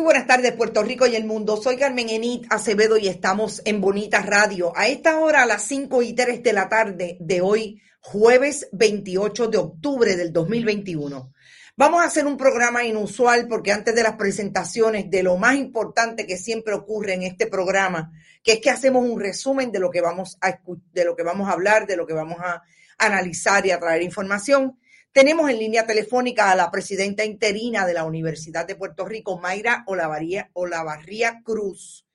Muy buenas tardes, Puerto Rico y el mundo. Soy Carmen Enit Acevedo y estamos en Bonita Radio. A esta hora, a las 5 y 3 de la tarde de hoy, jueves 28 de octubre del 2021. Vamos a hacer un programa inusual porque antes de las presentaciones de lo más importante que siempre ocurre en este programa, que es que hacemos un resumen de lo que vamos a, de lo que vamos a hablar, de lo que vamos a analizar y a traer información. Tenemos en línea telefónica a la presidenta interina de la Universidad de Puerto Rico, Mayra Olavarría, Cruz.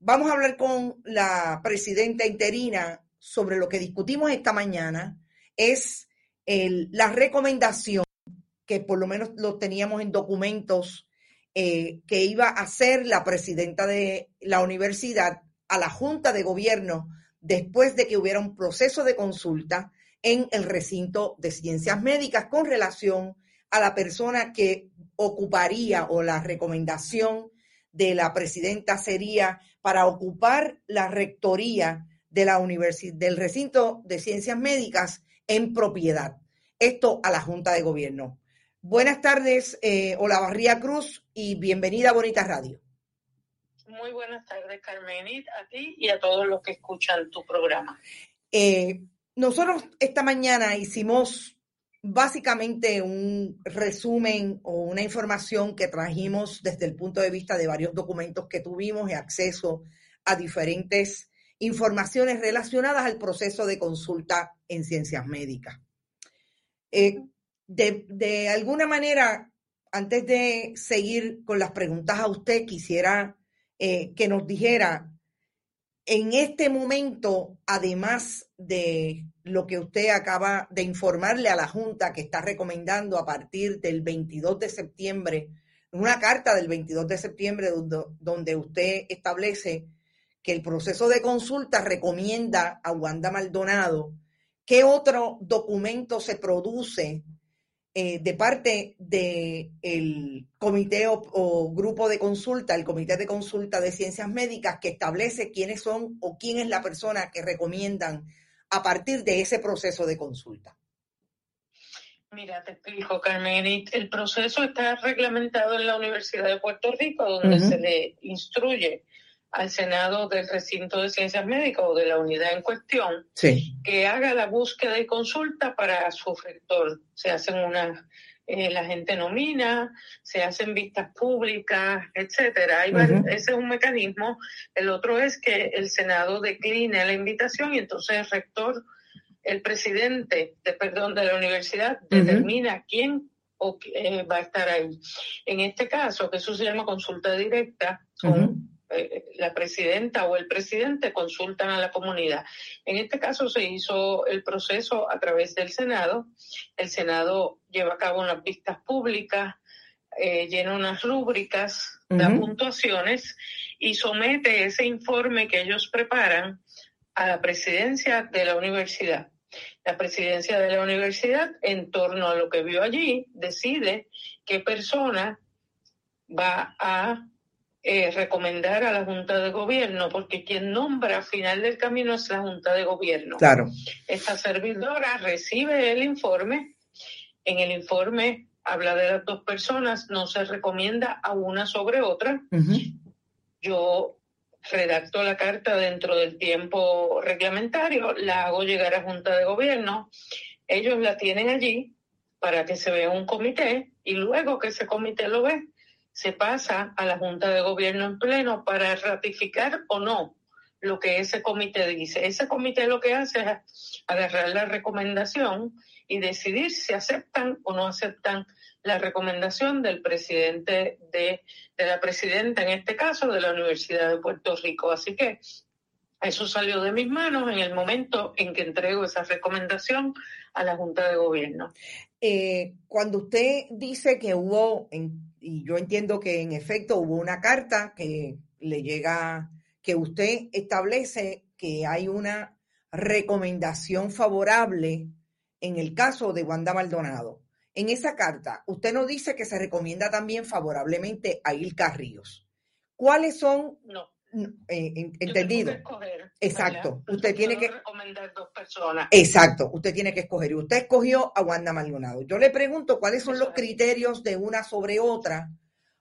Vamos a hablar con la presidenta interina sobre lo que discutimos esta mañana. Es la recomendación que por lo menos lo teníamos en documentos eh, que iba a hacer la presidenta de la universidad a la Junta de Gobierno después de que hubiera un proceso de consulta en el recinto de ciencias médicas con relación a la persona que ocuparía o la recomendación de la presidenta sería para ocupar la rectoría de la universidad del recinto de ciencias médicas en propiedad. Esto a la Junta de Gobierno. Buenas tardes, eh, Olavarría Cruz, y bienvenida a Bonita Radio. Muy buenas tardes, Carmenit, a ti y a todos los que escuchan tu programa. Eh, nosotros esta mañana hicimos básicamente un resumen o una información que trajimos desde el punto de vista de varios documentos que tuvimos y acceso a diferentes informaciones relacionadas al proceso de consulta en ciencias médicas. Eh, de, alguna manera, antes de seguir con las preguntas a usted, quisiera eh, que nos dijera en este momento, además de lo que usted acaba de informarle a la Junta que está recomendando a partir del 22 de septiembre, una carta del 22 de septiembre donde, usted establece que el proceso de consulta recomienda a Wanda Maldonado, ¿qué otro documento se produce eh, de parte del comité o, grupo de consulta, el comité de consulta de ciencias médicas, que establece quiénes son o quién es la persona que recomiendan a partir de ese proceso de consulta. Mira, te explico, Carmen. El proceso está reglamentado en la Universidad de Puerto Rico, donde se le instruye al Senado del recinto de ciencias médicas o de la unidad en cuestión que haga la búsqueda y consulta para su rector. Se hacen unas, eh, la gente nomina, se hacen vistas públicas, etcétera. Ese es un mecanismo. El otro es que el Senado decline la invitación y entonces el rector, el presidente, de, perdón, de la universidad determina quién o, eh, va a estar ahí. En este caso, que eso se llama consulta directa con eh, la presidenta o el presidente consultan a la comunidad. En este caso se hizo el proceso a través del Senado. El Senado lleva a cabo unas vistas públicas, eh, llena unas rúbricas, da puntuaciones y somete ese informe que ellos preparan a la presidencia de la universidad. La presidencia de la universidad, en torno a lo que vio allí, decide qué persona va a eh, recomendar a la Junta de Gobierno, porque quien nombra al final del camino es la Junta de Gobierno. Claro. Esta servidora recibe el informe. En el informe habla de las dos personas, no se recomienda a una sobre otra. Yo redacto la carta dentro del tiempo reglamentario, la hago llegar a Junta de Gobierno. Ellos la tienen allí para que se vea un comité y luego que ese comité lo ve, se pasa a la Junta de Gobierno en pleno para ratificar o no lo que ese comité dice. Ese comité lo que hace es agarrar la recomendación y decidir si aceptan o no aceptan la recomendación del presidente de, de la presidenta, en este caso, de la Universidad de Puerto Rico. Así que eso salió de mis manos en el momento en que entrego esa recomendación a la Junta de Gobierno. Eh, cuando usted dice que hubo, y yo entiendo que en efecto hubo una carta que le llega, que usted establece que hay una recomendación favorable en el caso de Wanda Maldonado. En esa carta, usted no dice que se recomienda también favorablemente a Ilka Ríos. ¿Cuáles son no. Eh, entendido. Exacto. Usted tiene que recomendar dos personas. Exacto. Usted tiene que escoger. Y usted escogió a Wanda Maldonado. Yo le pregunto cuáles son los criterios de una sobre otra,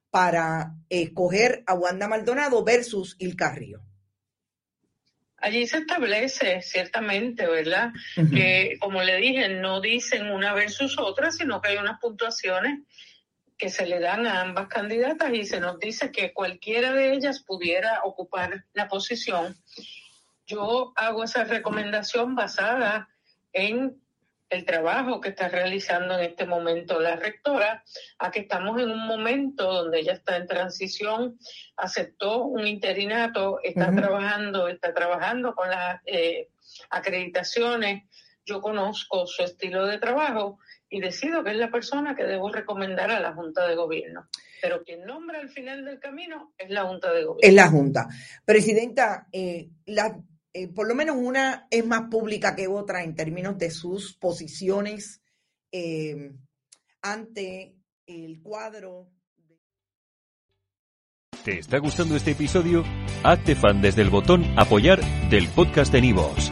para escoger a Wanda Maldonado versus Il Carrillo. Allí se establece ciertamente, ¿verdad? Que, como le dije, no dicen una versus otra, sino que hay unas puntuaciones que se le dan a ambas candidatas y se nos dice que cualquiera de ellas pudiera ocupar la posición. Yo hago esa recomendación basada en el trabajo que está realizando en este momento la rectora, a que estamos en un momento donde ella está en transición, aceptó un interinato, está trabajando, está trabajando con las eh, acreditaciones, yo conozco su estilo de trabajo y decido que es la persona que debo recomendar a la Junta de Gobierno. Pero quien nombra al final del camino es la Junta de Gobierno. Es la Junta. Presidenta, eh, la eh, por lo menos una es más pública que otra en términos de sus posiciones eh, ante el cuadro. ¿Te está gustando este episodio? Hazte fan desde el botón apoyar del podcast de Nivos.